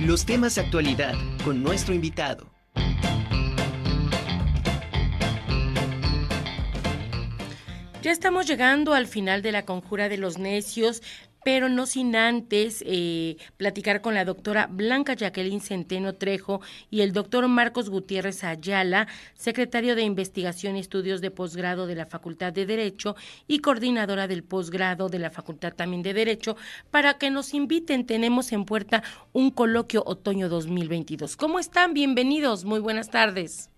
Los temas de actualidad con nuestro invitado. Ya estamos llegando al final de la conjura de los necios, pero no sin antes eh, platicar con la doctora Blanca Jacqueline Centeno Trejo y el doctor Marcos Gutiérrez Ayala, secretario de Investigación y Estudios de Posgrado de la Facultad de Derecho y coordinadora del posgrado de la Facultad también de Derecho, para que nos inviten. Tenemos en puerta un coloquio otoño 2022. ¿Cómo están? Bienvenidos. Muy buenas tardes.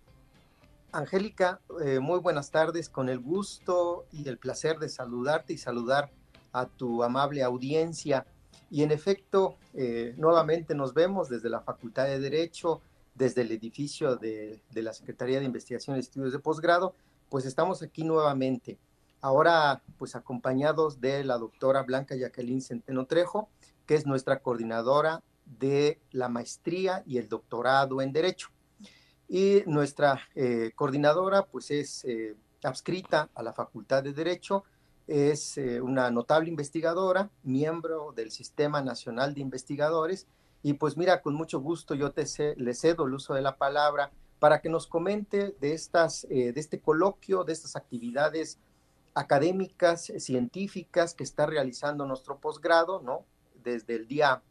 Angélica, eh, muy buenas tardes, con el gusto y el placer de saludarte y saludar a tu amable audiencia. Y en efecto, eh, nuevamente nos vemos desde la Facultad de Derecho, desde el edificio de, la Secretaría de Investigación y Estudios de Posgrado, pues estamos aquí nuevamente. Ahora, pues acompañados de la doctora Blanca Jacqueline Centeno Trejo, que es nuestra coordinadora de la maestría y el doctorado en Derecho. Y nuestra eh, coordinadora pues es eh, adscrita a la Facultad de Derecho, es eh, una notable investigadora, miembro del Sistema Nacional de Investigadores, y pues mira, con mucho gusto yo te le cedo el uso de la palabra para que nos comente de, estas, de este coloquio, de estas actividades académicas, científicas que está realizando nuestro posgrado, ¿no? Desde el día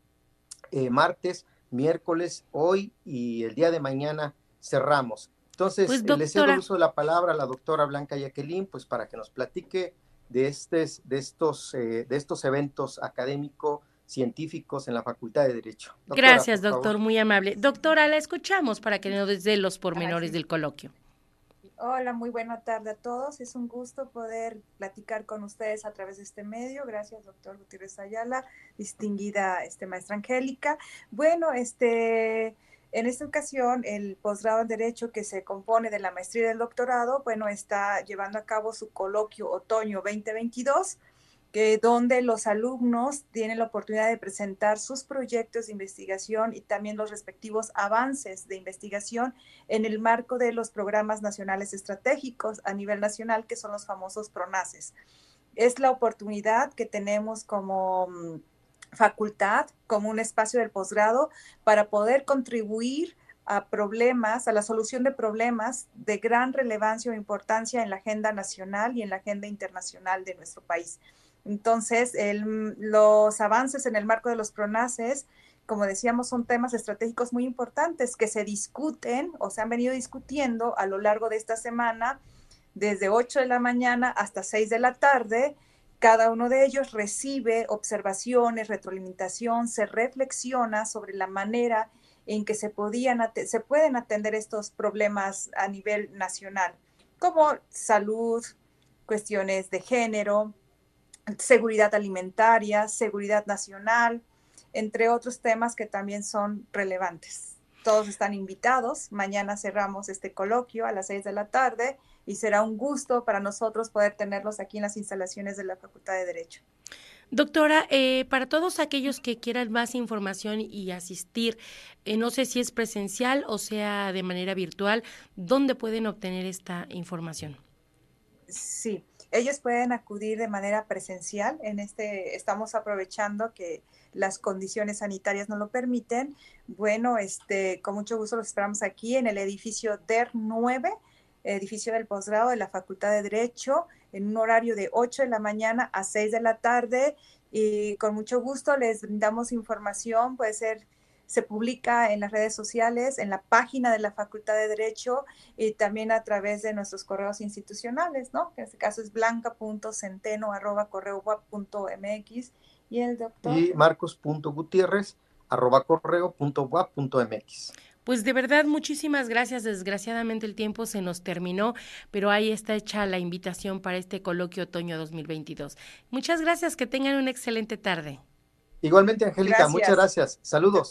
martes, miércoles, hoy y el día de mañana cerramos. Entonces, pues, le cedo el uso de la palabra a la doctora Blanca Jacqueline, pues para que nos platique de, estes, de, estos, eh, de estos eventos académicos científicos en la Facultad de Derecho. Gracias, doctor, muy amable. Doctora, la escuchamos para que nos dé los pormenores del coloquio. Hola, muy buena tarde a todos. Es un gusto poder platicar con ustedes a través de este medio. Gracias, doctor Gutiérrez Ayala, distinguida este, maestra Angélica. Bueno, este, en esta ocasión, el posgrado en Derecho que se compone de la maestría del doctorado, bueno, está llevando a cabo su coloquio otoño 2022, que, donde los alumnos tienen la oportunidad de presentar sus proyectos de investigación y también los respectivos avances de investigación en el marco de los programas nacionales estratégicos a nivel nacional, que son los famosos PRONACES. Es la oportunidad que tenemos como mm, facultad como un espacio del posgrado para poder contribuir a problemas, a la solución de problemas de gran relevancia o importancia en la agenda nacional y en la agenda internacional de nuestro país. Entonces, los avances en el marco de los PRONACES, como decíamos, son temas estratégicos muy importantes que se discuten o se han venido discutiendo a lo largo de esta semana, desde 8 de la mañana hasta 6 de la tarde, cada uno de ellos recibe observaciones, retroalimentación, se reflexiona sobre la manera en que se, podían, se pueden atender estos problemas a nivel nacional, como salud, cuestiones de género, seguridad alimentaria, seguridad nacional, entre otros temas que también son relevantes. Todos están invitados. Mañana cerramos este coloquio a las seis de la tarde y será un gusto para nosotros poder tenerlos aquí en las instalaciones de la Facultad de Derecho. Doctora, eh, para todos aquellos que quieran más información y asistir, eh, no sé si es presencial o sea de manera virtual, ¿dónde pueden obtener esta información? Sí, ellos pueden acudir de manera presencial. En este estamos aprovechando que las condiciones sanitarias no lo permiten. Bueno, este, con mucho gusto los esperamos aquí en el edificio DER 9 edificio del posgrado de la Facultad de Derecho en un horario de 8 de la mañana a 6 de la tarde y con mucho gusto les brindamos información, puede ser se publica en las redes sociales, en la página de la Facultad de Derecho y también a través de nuestros correos institucionales, ¿no? Que en este caso es blanca.centeno.correo.mx y el doctor. Y marcos.gutierrez arroba pues de verdad, muchísimas gracias. Desgraciadamente el tiempo se nos terminó, pero ahí está hecha la invitación para este coloquio otoño 2022. Muchas gracias, que tengan una excelente tarde. Igualmente, Angélica, muchas gracias. Saludos.